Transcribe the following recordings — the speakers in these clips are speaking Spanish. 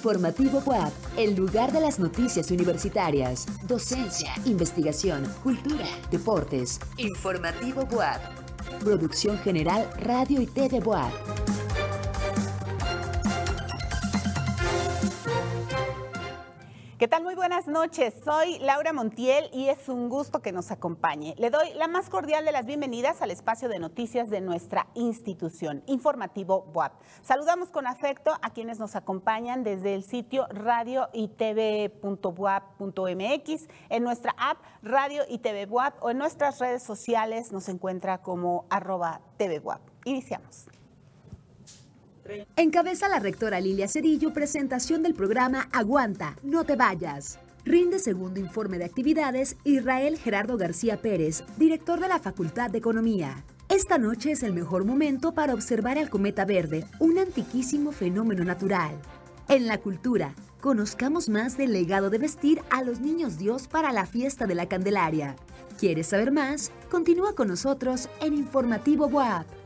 Informativo WAP, el lugar de las noticias universitarias, docencia, investigación, cultura, deportes. Informativo WAP. Producción General Radio y TV WAP. ¿Qué tal? Muy buenas noches. Soy Laura Montiel y es un gusto que nos acompañe. Le doy la más cordial de las bienvenidas al espacio de noticias de nuestra institución, Informativo BUAP. Saludamos con afecto a quienes nos acompañan desde el sitio radio y en nuestra app Radio y TV BUAP o en nuestras redes sociales nos encuentra como arroba TV BUAP. Iniciamos. Encabeza la rectora Lilia Cerillo presentación del programa Aguanta, no te vayas. Rinde segundo informe de actividades Israel Gerardo García Pérez, director de la Facultad de Economía. Esta noche es el mejor momento para observar al cometa verde, un antiquísimo fenómeno natural. En la cultura, conozcamos más del legado de vestir a los niños Dios para la fiesta de la Candelaria. ¿Quieres saber más? Continúa con nosotros en Informativo WAP.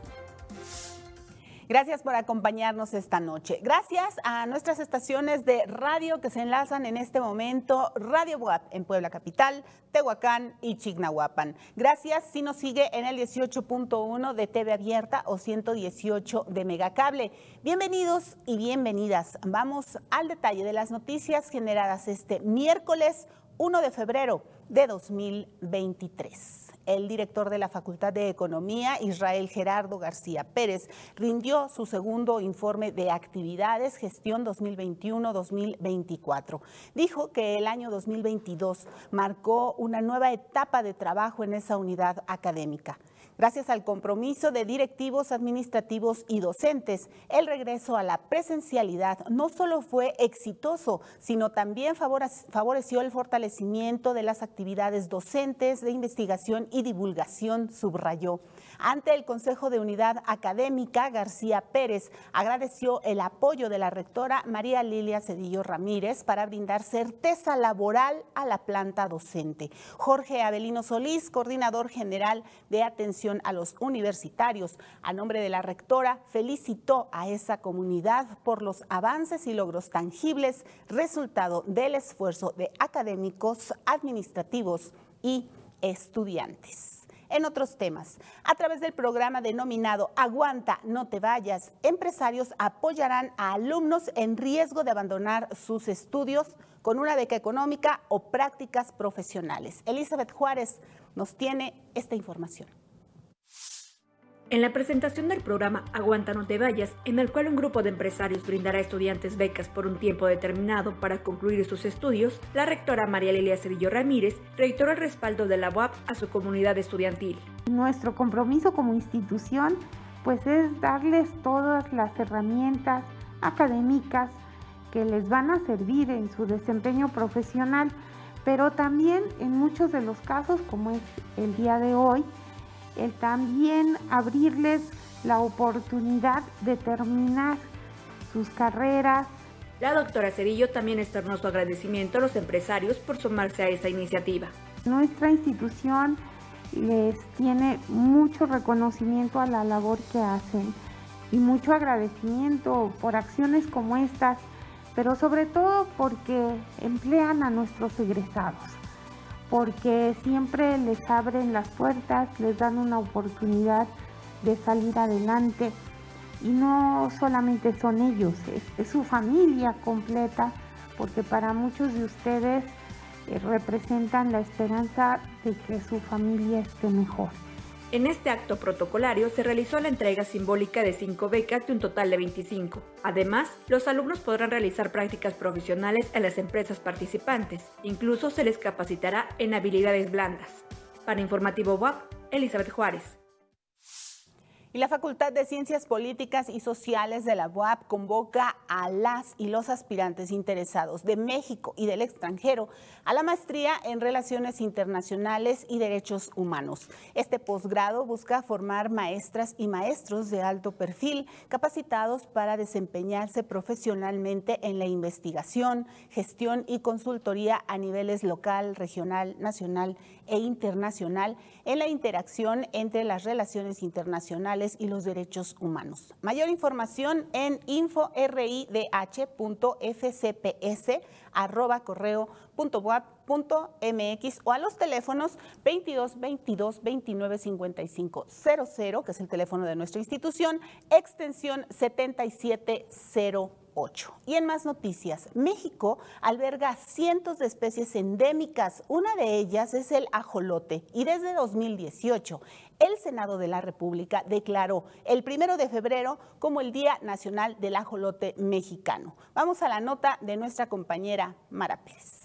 Gracias por acompañarnos esta noche. Gracias a nuestras estaciones de radio que se enlazan en este momento, Radio WAP en Puebla Capital, Tehuacán y Chignahuapan. Gracias si nos sigue en el 18.1 de TV Abierta o 118 de Megacable. Bienvenidos y bienvenidas. Vamos al detalle de las noticias generadas este miércoles 1 de febrero de 2023 el director de la Facultad de Economía, Israel Gerardo García Pérez, rindió su segundo informe de actividades gestión 2021-2024. Dijo que el año 2022 marcó una nueva etapa de trabajo en esa unidad académica. Gracias al compromiso de directivos administrativos y docentes, el regreso a la presencialidad no solo fue exitoso, sino también favoreció el fortalecimiento de las actividades docentes de investigación y divulgación, subrayó. Ante el Consejo de Unidad Académica, García Pérez agradeció el apoyo de la rectora María Lilia Cedillo Ramírez para brindar certeza laboral a la planta docente. Jorge Avelino Solís, coordinador general de atención a los universitarios, a nombre de la rectora, felicitó a esa comunidad por los avances y logros tangibles, resultado del esfuerzo de académicos, administrativos y estudiantes. En otros temas, a través del programa denominado Aguanta, no te vayas, empresarios apoyarán a alumnos en riesgo de abandonar sus estudios con una beca económica o prácticas profesionales. Elizabeth Juárez nos tiene esta información. En la presentación del programa Aguanta no te vayas, en el cual un grupo de empresarios brindará a estudiantes becas por un tiempo determinado para concluir sus estudios, la rectora María Lilia Cedillo Ramírez reiteró el respaldo de la UAP a su comunidad estudiantil. Nuestro compromiso como institución pues es darles todas las herramientas académicas que les van a servir en su desempeño profesional, pero también en muchos de los casos, como es el día de hoy, el también abrirles la oportunidad de terminar sus carreras. La doctora Cerillo también externó su agradecimiento a los empresarios por sumarse a esta iniciativa. Nuestra institución les tiene mucho reconocimiento a la labor que hacen y mucho agradecimiento por acciones como estas, pero sobre todo porque emplean a nuestros egresados porque siempre les abren las puertas, les dan una oportunidad de salir adelante y no solamente son ellos, es, su familia completa, porque para muchos de ustedes eh, representan la esperanza de que su familia esté mejor. En este acto protocolario se realizó la entrega simbólica de cinco becas de un total de 25. Además, los alumnos podrán realizar prácticas profesionales en las empresas participantes. Incluso se les capacitará en habilidades blandas. Para Informativo WAP, Elizabeth Juárez. Y la Facultad de Ciencias Políticas y Sociales de la UAP convoca a las y los aspirantes interesados de México y del extranjero a la maestría en Relaciones Internacionales y Derechos Humanos. Este posgrado busca formar maestras y maestros de alto perfil capacitados para desempeñarse profesionalmente en la investigación, gestión y consultoría a niveles local, regional, nacional e internacional en la interacción entre las relaciones internacionales y los derechos humanos. Mayor información en inforidh.fcps@correo.wap.mx o a los teléfonos 22 22 29 55 00, que es el teléfono de nuestra institución, extensión 7708. Y en más noticias, México alberga cientos de especies endémicas. Una de ellas es el ajolote. Y desde 2018, el Senado de la República declaró el primero de febrero como el Día Nacional del Ajolote Mexicano. Vamos a la nota de nuestra compañera Mara Pérez.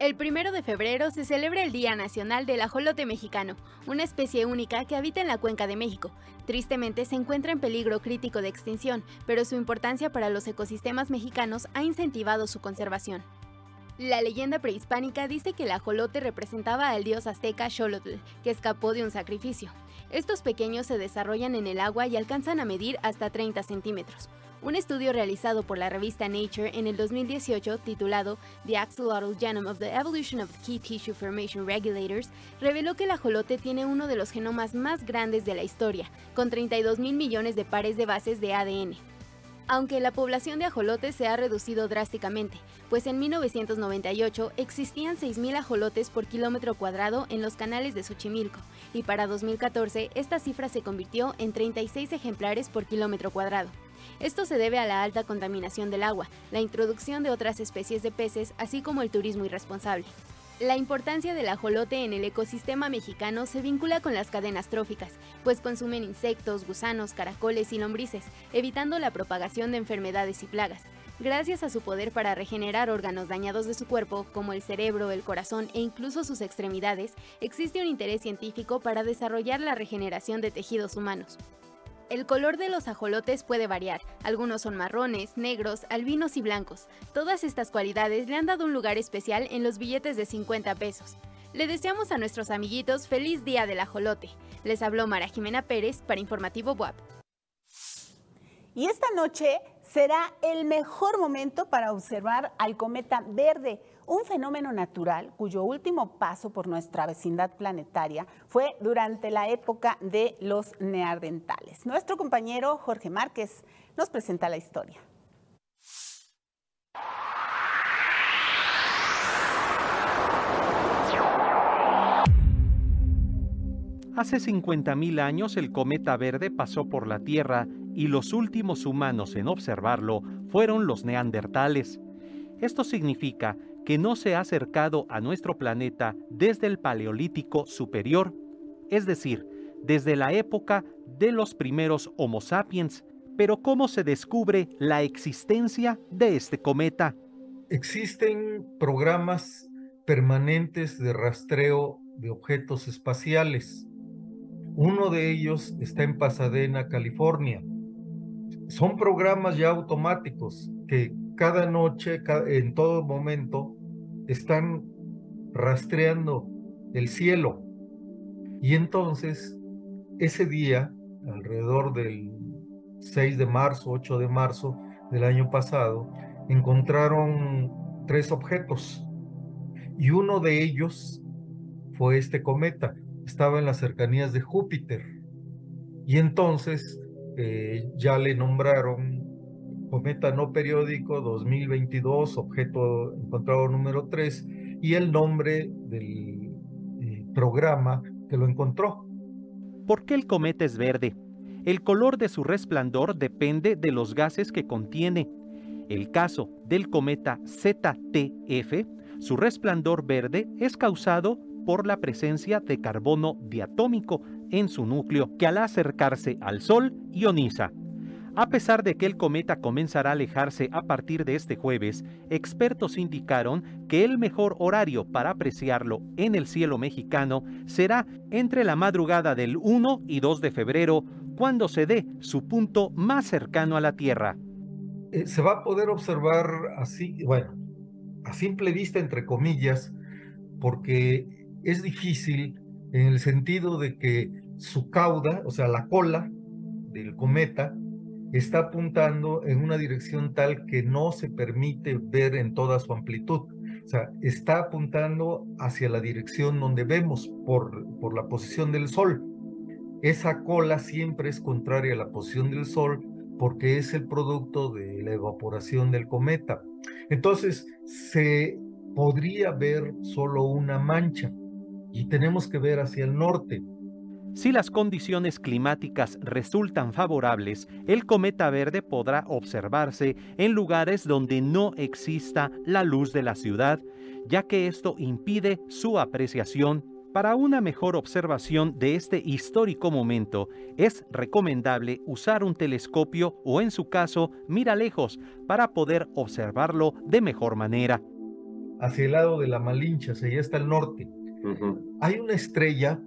El primero de febrero se celebra el Día Nacional del Ajolote Mexicano, una especie única que habita en la Cuenca de México. Tristemente se encuentra en peligro crítico de extinción, pero su importancia para los ecosistemas mexicanos ha incentivado su conservación. La leyenda prehispánica dice que el ajolote representaba al dios azteca Xolotl, que escapó de un sacrificio. Estos pequeños se desarrollan en el agua y alcanzan a medir hasta 30 centímetros. Un estudio realizado por la revista Nature en el 2018, titulado The Axolotl Genome of the Evolution of Key Tissue Formation Regulators, reveló que el ajolote tiene uno de los genomas más grandes de la historia, con 32 mil millones de pares de bases de ADN. Aunque la población de ajolotes se ha reducido drásticamente, pues en 1998 existían 6.000 ajolotes por kilómetro cuadrado en los canales de Xochimilco, y para 2014 esta cifra se convirtió en 36 ejemplares por kilómetro cuadrado. Esto se debe a la alta contaminación del agua, la introducción de otras especies de peces, así como el turismo irresponsable. La importancia del ajolote en el ecosistema mexicano se vincula con las cadenas tróficas, pues consumen insectos, gusanos, caracoles y lombrices, evitando la propagación de enfermedades y plagas. Gracias a su poder para regenerar órganos dañados de su cuerpo, como el cerebro, el corazón e incluso sus extremidades, existe un interés científico para desarrollar la regeneración de tejidos humanos. El color de los ajolotes puede variar, algunos son marrones, negros, albinos y blancos. Todas estas cualidades le han dado un lugar especial en los billetes de 50 pesos. Le deseamos a nuestros amiguitos feliz día del ajolote. Les habló Mara Jimena Pérez para Informativo WAP. Y esta noche será el mejor momento para observar al cometa verde un fenómeno natural cuyo último paso por nuestra vecindad planetaria fue durante la época de los neandertales. Nuestro compañero Jorge Márquez nos presenta la historia. Hace 50.000 años el cometa verde pasó por la Tierra y los últimos humanos en observarlo fueron los neandertales. Esto significa que no se ha acercado a nuestro planeta desde el Paleolítico Superior, es decir, desde la época de los primeros Homo sapiens. Pero ¿cómo se descubre la existencia de este cometa? Existen programas permanentes de rastreo de objetos espaciales. Uno de ellos está en Pasadena, California. Son programas ya automáticos que cada noche, en todo momento, están rastreando el cielo. Y entonces, ese día, alrededor del 6 de marzo, 8 de marzo del año pasado, encontraron tres objetos. Y uno de ellos fue este cometa. Estaba en las cercanías de Júpiter. Y entonces eh, ya le nombraron cometa no periódico 2022, objeto encontrado número 3, y el nombre del eh, programa que lo encontró. ¿Por qué el cometa es verde? El color de su resplandor depende de los gases que contiene. El caso del cometa ZTF, su resplandor verde es causado por la presencia de carbono diatómico en su núcleo que al acercarse al Sol ioniza. A pesar de que el cometa comenzará a alejarse a partir de este jueves, expertos indicaron que el mejor horario para apreciarlo en el cielo mexicano será entre la madrugada del 1 y 2 de febrero, cuando se dé su punto más cercano a la Tierra. Eh, se va a poder observar así, bueno, a simple vista, entre comillas, porque es difícil en el sentido de que su cauda, o sea, la cola del cometa, está apuntando en una dirección tal que no se permite ver en toda su amplitud. O sea, está apuntando hacia la dirección donde vemos por, por la posición del Sol. Esa cola siempre es contraria a la posición del Sol porque es el producto de la evaporación del cometa. Entonces, se podría ver solo una mancha y tenemos que ver hacia el norte. Si las condiciones climáticas resultan favorables, el cometa verde podrá observarse en lugares donde no exista la luz de la ciudad, ya que esto impide su apreciación. Para una mejor observación de este histórico momento, es recomendable usar un telescopio o en su caso, mira lejos para poder observarlo de mejor manera. Hacia el lado de la Malincha, allá está el norte, hay una estrella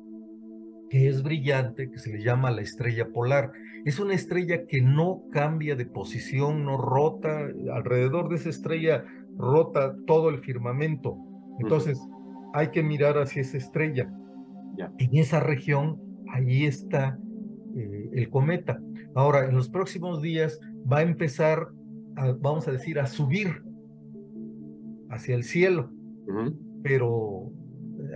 que es brillante, que se le llama la estrella polar. Es una estrella que no cambia de posición, no rota. Alrededor de esa estrella rota todo el firmamento. Entonces, hay que mirar hacia esa estrella. En esa región, ahí está eh, el cometa. Ahora, en los próximos días va a empezar, vamos a decir, a subir hacia el cielo. Pero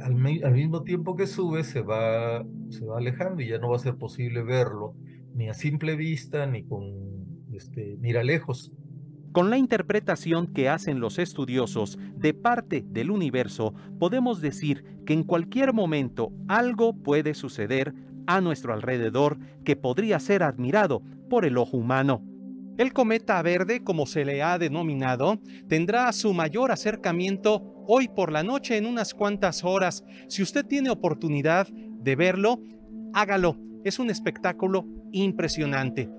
al, mismo tiempo que sube se va, se va alejando y ya no va a ser posible verlo ni a simple vista ni con este, mira lejos. Con la interpretación que hacen los estudiosos de parte del universo, podemos decir que en cualquier momento algo puede suceder a nuestro alrededor que podría ser admirado por el ojo humano. El cometa verde, como se le ha denominado, tendrá su mayor acercamiento hoy por la noche en unas cuantas horas. Si usted tiene oportunidad de verlo, hágalo. Es un espectáculo impresionante.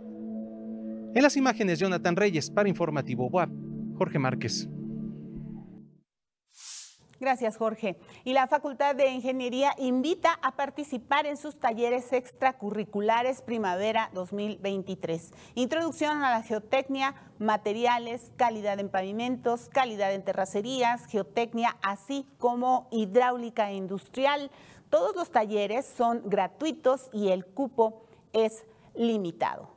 En las imágenes, Jonathan Reyes para Informativo WAP, Jorge Márquez. Gracias, Jorge. Y la Facultad de Ingeniería invita a participar en sus talleres extracurriculares Primavera 2023. Introducción a la geotecnia, materiales, calidad en pavimentos, calidad en terracerías, geotecnia, así como hidráulica industrial. Todos los talleres son gratuitos y el cupo es limitado.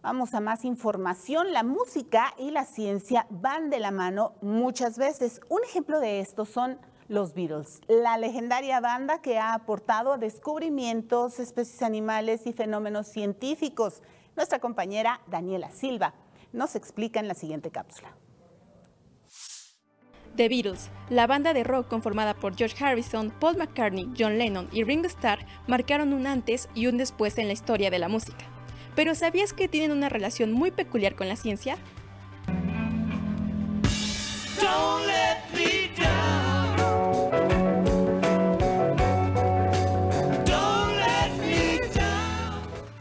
Vamos a más información. La música y la ciencia van de la mano muchas veces. Un ejemplo de esto son los Beatles, la legendaria banda que ha aportado descubrimientos, especies animales y fenómenos científicos. Nuestra compañera Daniela Silva nos explica en la siguiente cápsula. The Beatles, la banda de rock conformada por George Harrison, Paul McCartney, John Lennon y Ringo Starr, marcaron un antes y un después en la historia de la música. Pero ¿sabías que tienen una relación muy peculiar con la ciencia?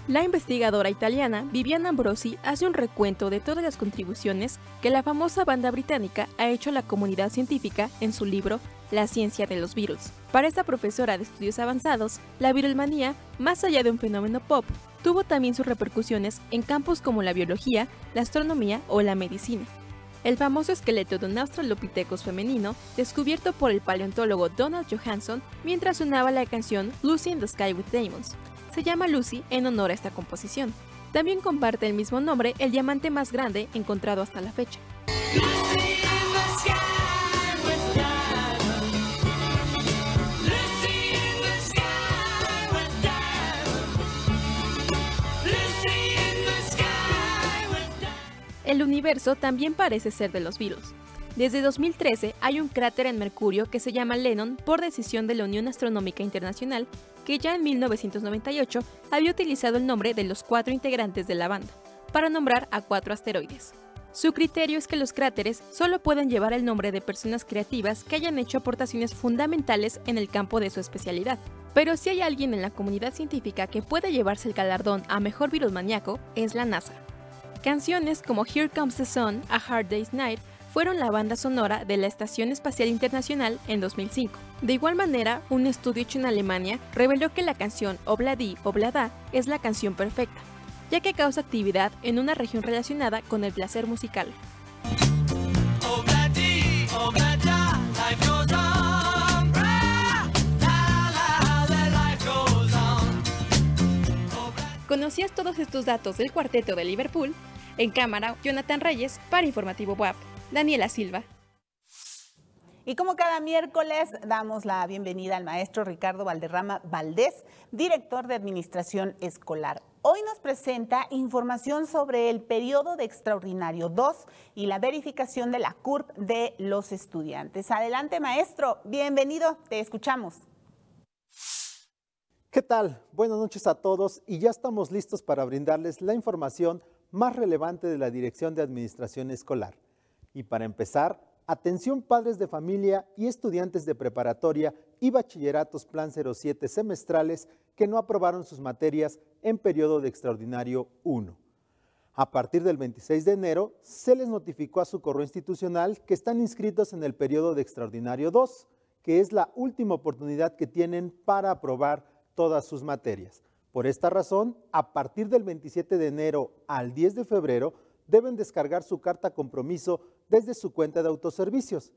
La investigadora italiana Viviana Ambrosi hace un recuento de todas las contribuciones que la famosa banda británica ha hecho a la comunidad científica en su libro La ciencia de los virus. Para esta profesora de estudios avanzados, la virulmanía, más allá de un fenómeno pop, tuvo también sus repercusiones en campos como la biología, la astronomía o la medicina. El famoso esqueleto de un Australopithecus femenino, descubierto por el paleontólogo Donald Johansson mientras sonaba la canción Lucy in the Sky with Diamonds, se llama Lucy en honor a esta composición. También comparte el mismo nombre el diamante más grande encontrado hasta la fecha. El universo también parece ser de los virus. Desde 2013 hay un cráter en Mercurio que se llama Lennon por decisión de la Unión Astronómica Internacional que ya en 1998 había utilizado el nombre de los cuatro integrantes de la banda, para nombrar a cuatro asteroides. Su criterio es que los cráteres solo pueden llevar el nombre de personas creativas que hayan hecho aportaciones fundamentales en el campo de su especialidad. Pero si hay alguien en la comunidad científica que puede llevarse el galardón a mejor virus maníaco, es la NASA. Canciones como Here Comes the Sun, A Hard Day's Night fueron la banda sonora de la Estación Espacial Internacional en 2005. De igual manera, un estudio hecho en Alemania reveló que la canción Obladi Oblada es la canción perfecta, ya que causa actividad en una región relacionada con el placer musical. ¿Conocías todos estos datos del cuarteto de Liverpool? En cámara, Jonathan Reyes para Informativo WAP. Daniela Silva. Y como cada miércoles, damos la bienvenida al maestro Ricardo Valderrama Valdés, director de Administración Escolar. Hoy nos presenta información sobre el periodo de extraordinario 2 y la verificación de la CURP de los estudiantes. Adelante, maestro. Bienvenido. Te escuchamos. ¿Qué tal? Buenas noches a todos y ya estamos listos para brindarles la información más relevante de la Dirección de Administración Escolar. Y para empezar, atención padres de familia y estudiantes de preparatoria y bachilleratos Plan 07 semestrales que no aprobaron sus materias en periodo de extraordinario 1. A partir del 26 de enero, se les notificó a su correo institucional que están inscritos en el periodo de extraordinario 2, que es la última oportunidad que tienen para aprobar todas sus materias. Por esta razón, a partir del 27 de enero al 10 de febrero, deben descargar su carta compromiso desde su cuenta de autoservicios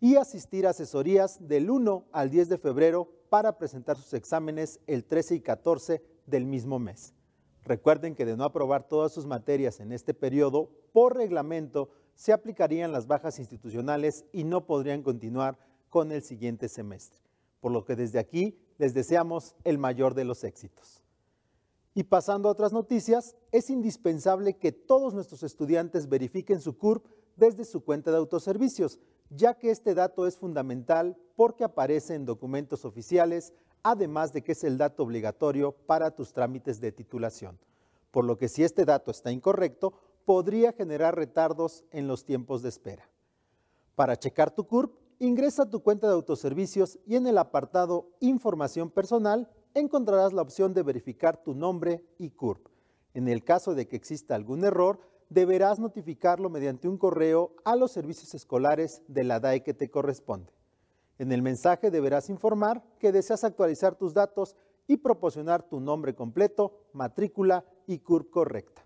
y asistir a asesorías del 1 al 10 de febrero para presentar sus exámenes el 13 y 14 del mismo mes. Recuerden que de no aprobar todas sus materias en este periodo, por reglamento, se aplicarían las bajas institucionales y no podrían continuar con el siguiente semestre. Por lo que desde aquí les deseamos el mayor de los éxitos. Y pasando a otras noticias, es indispensable que todos nuestros estudiantes verifiquen su CURP desde su cuenta de autoservicios, ya que este dato es fundamental porque aparece en documentos oficiales, además de que es el dato obligatorio para tus trámites de titulación. Por lo que si este dato está incorrecto, podría generar retardos en los tiempos de espera. Para checar tu CURP, ingresa tu cuenta de autoservicios y en el apartado Información personal encontrarás la opción de verificar tu nombre y CURP. En el caso de que exista algún error, deberás notificarlo mediante un correo a los servicios escolares de la DAE que te corresponde. En el mensaje deberás informar que deseas actualizar tus datos y proporcionar tu nombre completo, matrícula y CURP correcta.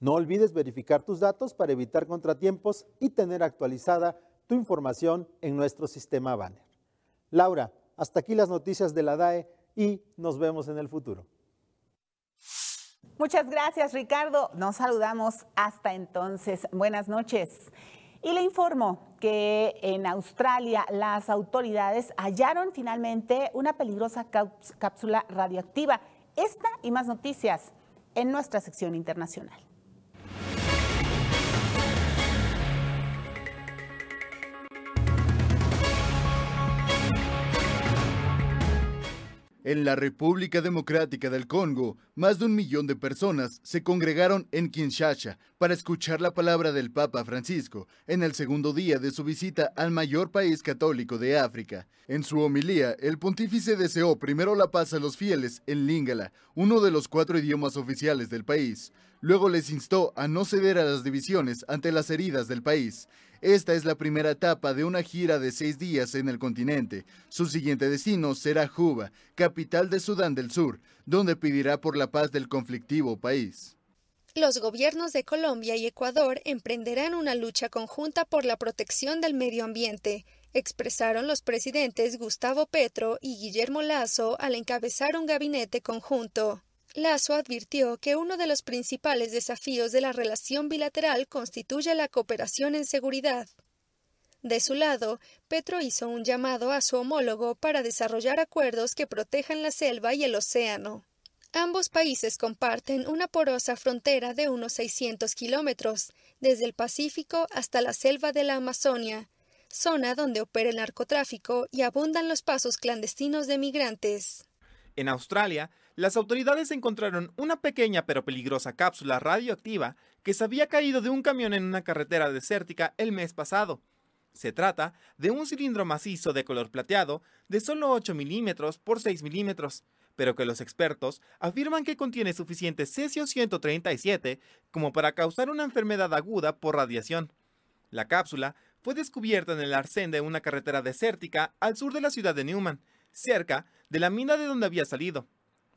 No olvides verificar tus datos para evitar contratiempos y tener actualizada tu información en nuestro sistema Banner. Laura, hasta aquí las noticias de la DAE y nos vemos en el futuro. Muchas gracias, Ricardo. Nos saludamos hasta entonces. Buenas noches. Y le informo que en Australia las autoridades hallaron finalmente una peligrosa cápsula radioactiva. Esta y más noticias en nuestra sección internacional. En la República Democrática del Congo, más de un millón de personas se congregaron en Kinshasa para escuchar la palabra del Papa Francisco en el segundo día de su visita al mayor país católico de África. En su homilía, el pontífice deseó primero la paz a los fieles en Lingala, uno de los cuatro idiomas oficiales del país. Luego les instó a no ceder a las divisiones ante las heridas del país. Esta es la primera etapa de una gira de seis días en el continente. Su siguiente destino será Juba, capital de Sudán del Sur, donde pedirá por la paz del conflictivo país. Los gobiernos de Colombia y Ecuador emprenderán una lucha conjunta por la protección del medio ambiente, expresaron los presidentes Gustavo Petro y Guillermo Lazo al encabezar un gabinete conjunto. Lazo advirtió que uno de los principales desafíos de la relación bilateral constituye la cooperación en seguridad. De su lado, Petro hizo un llamado a su homólogo para desarrollar acuerdos que protejan la selva y el océano. Ambos países comparten una porosa frontera de unos 600 kilómetros, desde el Pacífico hasta la selva de la Amazonia, zona donde opera el narcotráfico y abundan los pasos clandestinos de migrantes. En Australia, las autoridades encontraron una pequeña pero peligrosa cápsula radioactiva que se había caído de un camión en una carretera desértica el mes pasado. Se trata de un cilindro macizo de color plateado de solo 8 milímetros por 6 milímetros, pero que los expertos afirman que contiene suficiente cesio 137 como para causar una enfermedad aguda por radiación. La cápsula fue descubierta en el arcén de una carretera desértica al sur de la ciudad de Newman, cerca de la mina de donde había salido.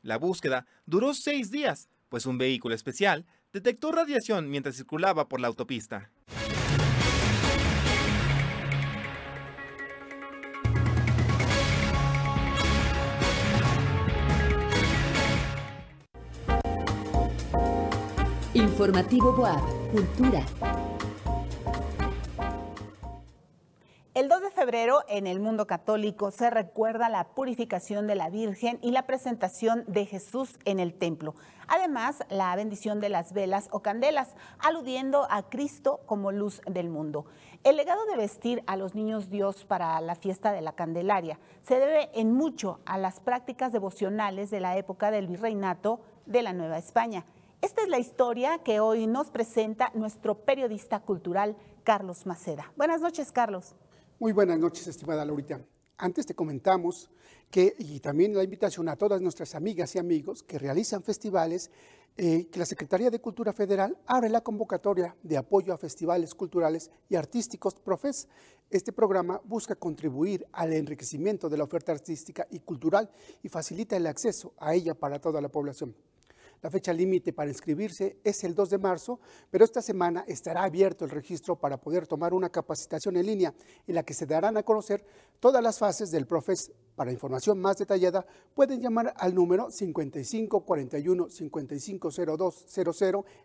La búsqueda duró seis días, pues un vehículo especial detectó radiación mientras circulaba por la autopista. Informativo Boab, Cultura. El 2 de febrero en el mundo católico se recuerda la purificación de la Virgen y la presentación de Jesús en el templo. Además, la bendición de las velas o candelas, aludiendo a Cristo como luz del mundo. El legado de vestir a los niños Dios para la fiesta de la Candelaria se debe en mucho a las prácticas devocionales de la época del virreinato de la Nueva España. Esta es la historia que hoy nos presenta nuestro periodista cultural Carlos Maceda. Buenas noches, Carlos. Muy buenas noches, estimada Laurita. Antes te comentamos que, y también la invitación a todas nuestras amigas y amigos que realizan festivales, eh, que la Secretaría de Cultura Federal abre la convocatoria de apoyo a festivales culturales y artísticos Profes. Este programa busca contribuir al enriquecimiento de la oferta artística y cultural y facilita el acceso a ella para toda la población. La fecha límite para inscribirse es el 2 de marzo, pero esta semana estará abierto el registro para poder tomar una capacitación en línea en la que se darán a conocer todas las fases del PROFES. Para información más detallada, pueden llamar al número 55 41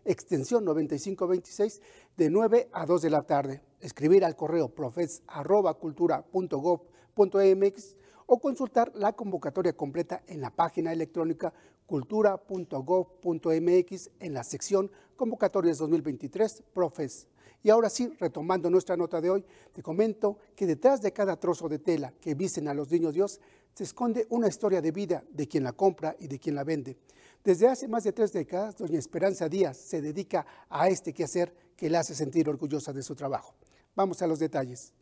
extensión 9526, de 9 a 2 de la tarde. Escribir al correo profes.cultura.gov.mx o consultar la convocatoria completa en la página electrónica cultura.gov.mx en la sección Convocatorias 2023 Profes. Y ahora sí, retomando nuestra nota de hoy, te comento que detrás de cada trozo de tela que visten a los niños Dios se esconde una historia de vida de quien la compra y de quien la vende. Desde hace más de tres décadas, doña Esperanza Díaz se dedica a este quehacer que la hace sentir orgullosa de su trabajo. Vamos a los detalles.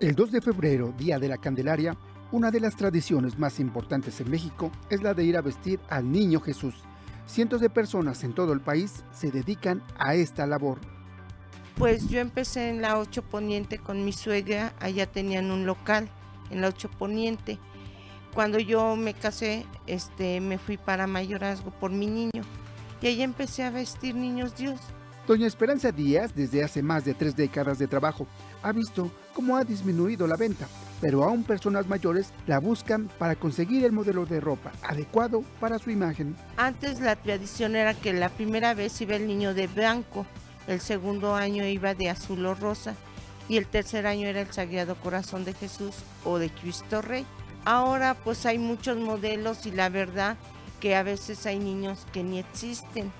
El 2 de febrero, Día de la Candelaria, una de las tradiciones más importantes en México es la de ir a vestir al Niño Jesús. Cientos de personas en todo el país se dedican a esta labor. Pues yo empecé en la 8 Poniente con mi suegra, allá tenían un local en la 8 Poniente. Cuando yo me casé, este, me fui para mayorazgo por mi niño y ahí empecé a vestir niños Dios. Doña Esperanza Díaz, desde hace más de tres décadas de trabajo, ha visto cómo ha disminuido la venta, pero aún personas mayores la buscan para conseguir el modelo de ropa adecuado para su imagen. Antes la tradición era que la primera vez iba el niño de blanco, el segundo año iba de azul o rosa y el tercer año era el Sagrado Corazón de Jesús o de Cristo Rey. Ahora pues hay muchos modelos y la verdad que a veces hay niños que ni existen.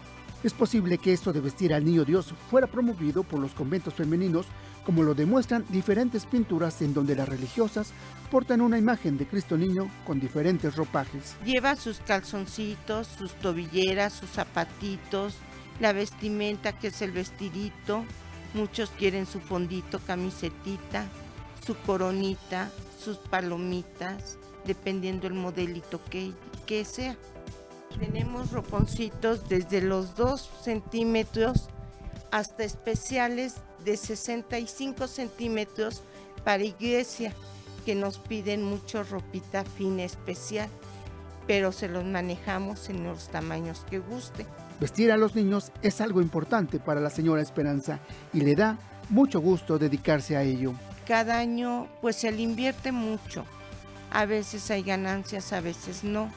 Es posible que esto de vestir al niño Dios fuera promovido por los conventos femeninos como lo demuestran diferentes pinturas en donde las religiosas portan una imagen de Cristo Niño con diferentes ropajes. Lleva sus calzoncitos, sus tobilleras, sus zapatitos, la vestimenta que es el vestidito, muchos quieren su fondito, camisetita, su coronita, sus palomitas, dependiendo el modelito que, que sea. Tenemos roponcitos desde los 2 centímetros hasta especiales de 65 centímetros para iglesia, que nos piden mucho ropita fina especial, pero se los manejamos en los tamaños que guste. Vestir a los niños es algo importante para la señora Esperanza y le da mucho gusto dedicarse a ello. Cada año pues se le invierte mucho. A veces hay ganancias, a veces no,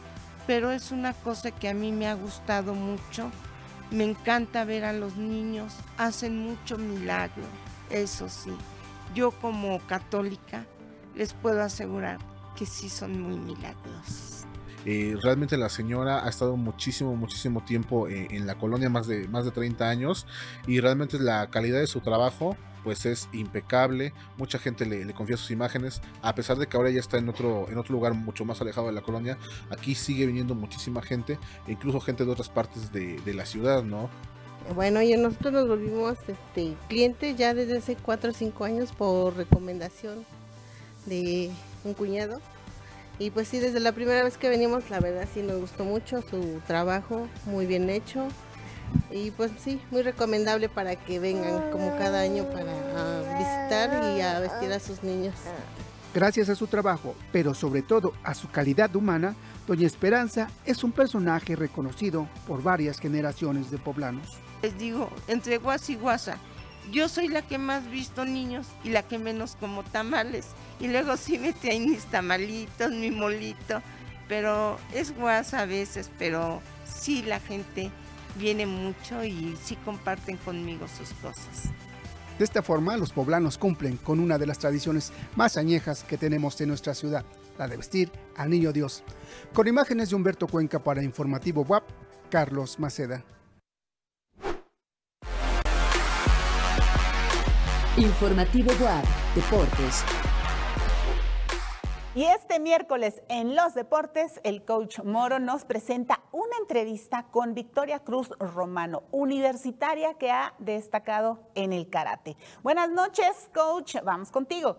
pero es una cosa que a mí me ha gustado mucho me encanta ver a los niños, hacen mucho milagro, eso sí. Yo como católica les puedo asegurar que sí son muy milagros. Eh, realmente la señora ha estado muchísimo, muchísimo tiempo eh, en la colonia, más de, más de 30 años, y realmente la calidad de su trabajo pues es impecable, mucha gente le, confía sus imágenes, a pesar de que ahora ya está en otro, en otro lugar mucho más alejado de la colonia, aquí sigue viniendo muchísima gente, incluso gente de otras partes de, la ciudad, ¿no? Bueno, y nosotros nos volvimos este, clientes ya desde hace 4 o 5 años por recomendación de un cuñado. Y pues sí, desde la primera vez que venimos, la verdad sí nos gustó mucho su trabajo, muy bien hecho. Y pues sí, muy recomendable para que vengan como cada año para visitar y a vestir a sus niños. Gracias a su trabajo, pero sobre todo a su calidad humana, Doña Esperanza es un personaje reconocido por varias generaciones de poblanos. Les digo, entre guasa y guasa, yo soy la que más visto niños y la que menos como tamales. Y luego sí mete ahí mis tamalitos, mi molito, pero es guasa a veces, pero sí la gente viene mucho y sí comparten conmigo sus cosas. De esta forma, los poblanos cumplen con una de las tradiciones más añejas que tenemos en nuestra ciudad, la de vestir al Niño Dios. Con imágenes de Humberto Cuenca para Informativo WAP, Carlos Maceda. Informativo WAP, Deportes. Y este miércoles en los deportes, el coach Moro nos presenta una entrevista con Victoria Cruz Romano, universitaria que ha destacado en el karate. Buenas noches, coach. Vamos contigo.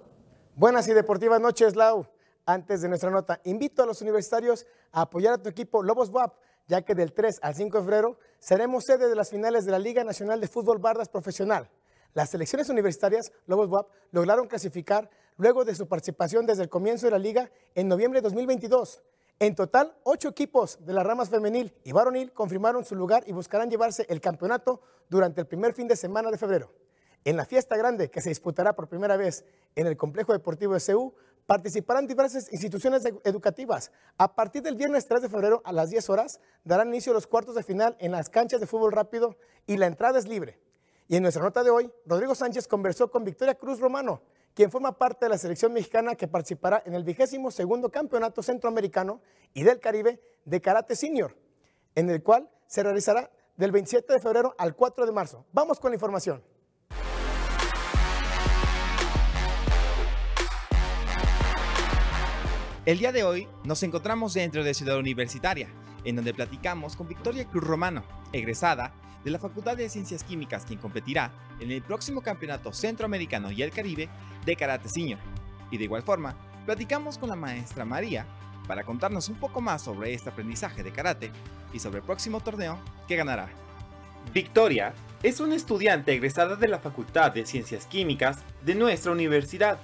Buenas y deportivas noches, Lau. Antes de nuestra nota, invito a los universitarios a apoyar a tu equipo Lobos WAP, ya que del 3 al 5 de febrero seremos sede de las finales de la Liga Nacional de Fútbol Bardas Profesional. Las selecciones universitarias Lobos WAP lograron clasificar luego de su participación desde el comienzo de la liga en noviembre de 2022. En total, ocho equipos de las ramas femenil y varonil confirmaron su lugar y buscarán llevarse el campeonato durante el primer fin de semana de febrero. En la fiesta grande que se disputará por primera vez en el Complejo Deportivo de CEU, participarán diversas instituciones educativas. A partir del viernes 3 de febrero a las 10 horas darán inicio los cuartos de final en las canchas de fútbol rápido y la entrada es libre. Y en nuestra nota de hoy, Rodrigo Sánchez conversó con Victoria Cruz Romano, quien forma parte de la selección mexicana que participará en el vigésimo segundo campeonato centroamericano y del Caribe de Karate Senior, en el cual se realizará del 27 de febrero al 4 de marzo. Vamos con la información. El día de hoy nos encontramos dentro de Ciudad Universitaria, en donde platicamos con Victoria Cruz Romano, egresada de la Facultad de Ciencias Químicas, quien competirá en el próximo Campeonato Centroamericano y el Caribe de Karate Senior. Y de igual forma, platicamos con la maestra María para contarnos un poco más sobre este aprendizaje de karate y sobre el próximo torneo que ganará. Victoria es una estudiante egresada de la Facultad de Ciencias Químicas de nuestra universidad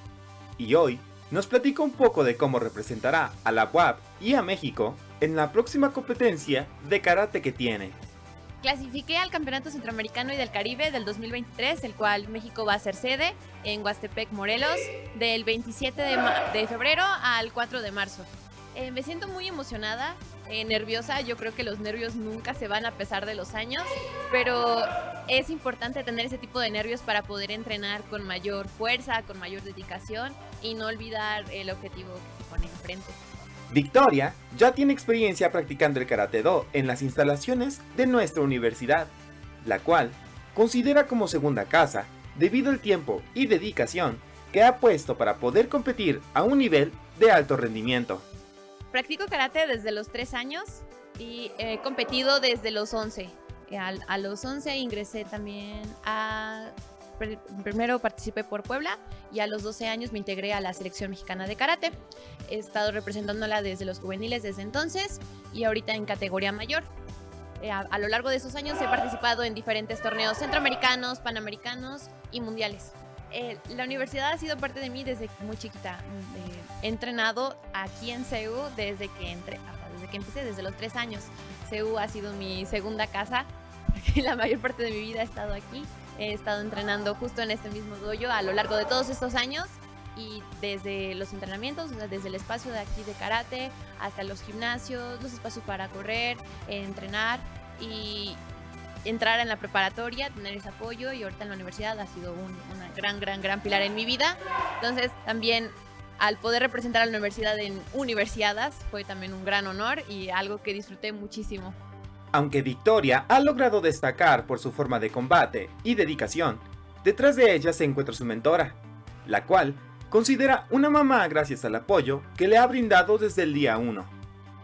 y hoy nos platica un poco de cómo representará a la UAP y a México en la próxima competencia de karate que tiene. Clasifiqué al Campeonato Centroamericano y del Caribe del 2023, el cual México va a ser sede en Huastepec, Morelos, del 27 de, febrero al 4 de marzo. Eh, me siento muy emocionada, eh, nerviosa, yo creo que los nervios nunca se van a pesar de los años, pero es importante tener ese tipo de nervios para poder entrenar con mayor fuerza, con mayor dedicación y no olvidar el objetivo que se pone enfrente. Victoria ya tiene experiencia practicando el Karate Do en las instalaciones de nuestra universidad, la cual considera como segunda casa debido al tiempo y dedicación que ha puesto para poder competir a un nivel de alto rendimiento. Practico karate desde los 3 años y he competido desde los 11. A, los 11 ingresé también a primero participé por Puebla y a los 12 años me integré a la selección mexicana de karate. He estado representándola desde los juveniles desde entonces y ahorita en categoría mayor. Eh, a, lo largo de esos años he participado en diferentes torneos centroamericanos, panamericanos y mundiales. Eh, la universidad ha sido parte de mí desde muy chiquita. he entrenado aquí en CEU desde que, entré, desde que empecé, desde los tres años. CEU ha sido mi segunda casa. La mayor parte de mi vida he estado aquí He estado entrenando justo en este mismo dojo a lo largo de todos estos años y desde los entrenamientos, desde el espacio de aquí de karate hasta los gimnasios, los espacios para correr, entrenar y entrar en la preparatoria, tener ese apoyo y ahorita en la universidad ha sido un una gran, gran, gran pilar en mi vida. Entonces también al poder representar a la universidad en universidades fue también un gran honor y algo que disfruté muchísimo. Aunque Victoria ha logrado destacar por su forma de combate y dedicación, detrás de ella se encuentra su mentora, la cual considera una mamá gracias al apoyo que le ha brindado desde el día 1.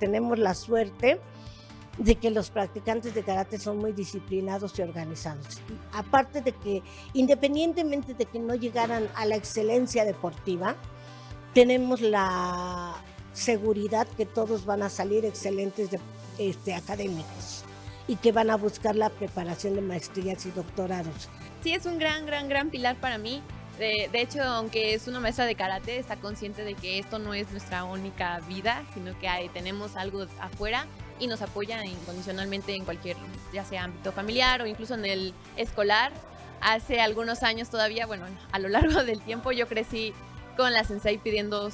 Tenemos la suerte de que los practicantes de karate son muy disciplinados y organizados. aparte de que, independientemente de que no llegaran a la excelencia deportiva, tenemos la seguridad que todos van a salir excelentes de, este, académicos y que van a buscar la preparación de maestrías y doctorados. Sí, es un gran, gran, gran pilar para mí. De, de, hecho, aunque es una maestra de karate, está consciente de que esto no es nuestra única vida, sino que hay, tenemos algo afuera y nos apoya incondicionalmente en cualquier, ya sea ámbito familiar o incluso en el escolar. Hace algunos años todavía, bueno, a lo largo del tiempo yo crecí con la sensei pidiendo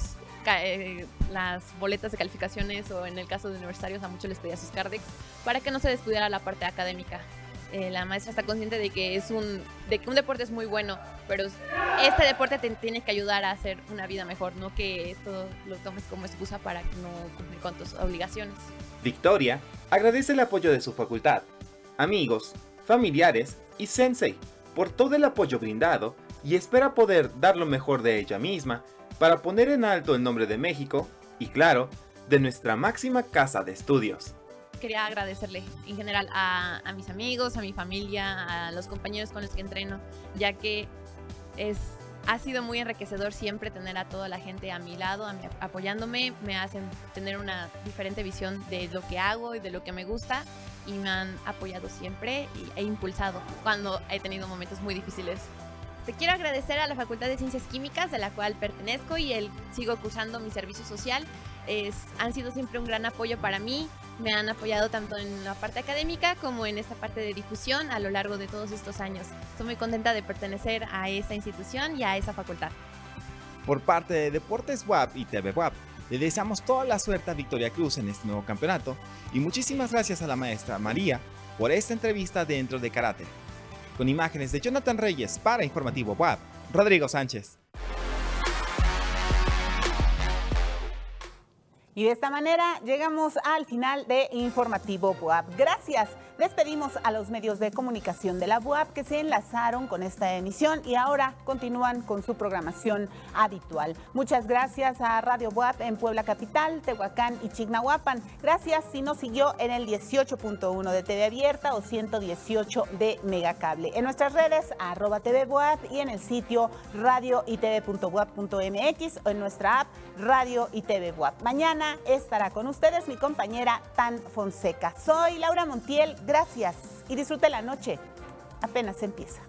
las boletas de calificaciones o en el caso de universitarios a muchos les pedía sus cardex para que no se descuidara la parte académica. eh, la maestra está consciente de que es un, de que un deporte es muy bueno, pero este deporte te tiene que ayudar a hacer una vida mejor, no que esto lo tomes como excusa para no cumplir con tus obligaciones. Victoria agradece el apoyo de su facultad, amigos, familiares y sensei por todo el apoyo brindado y espera poder dar lo mejor de ella misma para poner en alto el nombre de México y claro, de nuestra máxima casa de estudios. Quería agradecerle en general a, mis amigos, a mi familia, a los compañeros con los que entreno, ya que es, ha sido muy enriquecedor siempre tener a toda la gente a mi lado, apoyándome, me hacen tener una diferente visión de lo que hago y de lo que me gusta y me han apoyado siempre e impulsado cuando he tenido momentos muy difíciles. Te quiero agradecer a la Facultad de Ciencias Químicas, de la cual pertenezco y el, sigo cursando mi servicio social. Es, han sido siempre un gran apoyo para mí. Me han apoyado tanto en la parte académica como en esta parte de difusión a lo largo de todos estos años. Estoy muy contenta de pertenecer a esta institución y a esa facultad. Por parte de Deportes WAP y TV WAP, le deseamos toda la suerte a Victoria Cruz en este nuevo campeonato y muchísimas gracias a la maestra María por esta entrevista dentro de Karate. Con imágenes de Jonathan Reyes para Informativo WAP, Rodrigo Sánchez. Y de esta manera llegamos al final de Informativo WAP. Gracias Despedimos a los medios de comunicación de la UAP que se enlazaron con esta emisión y ahora continúan con su programación habitual. Muchas gracias a Radio UAP en Puebla Capital, Tehuacán y Chignahuapan. Gracias si nos siguió en el 18.1 de TV Abierta o 118 de Megacable. En nuestras redes, arroba TV y en el sitio radio y o en nuestra app Radio y TV Mañana estará con ustedes mi compañera Tan Fonseca. Soy Laura Montiel. Gracias y disfrute la noche. Apenas empieza.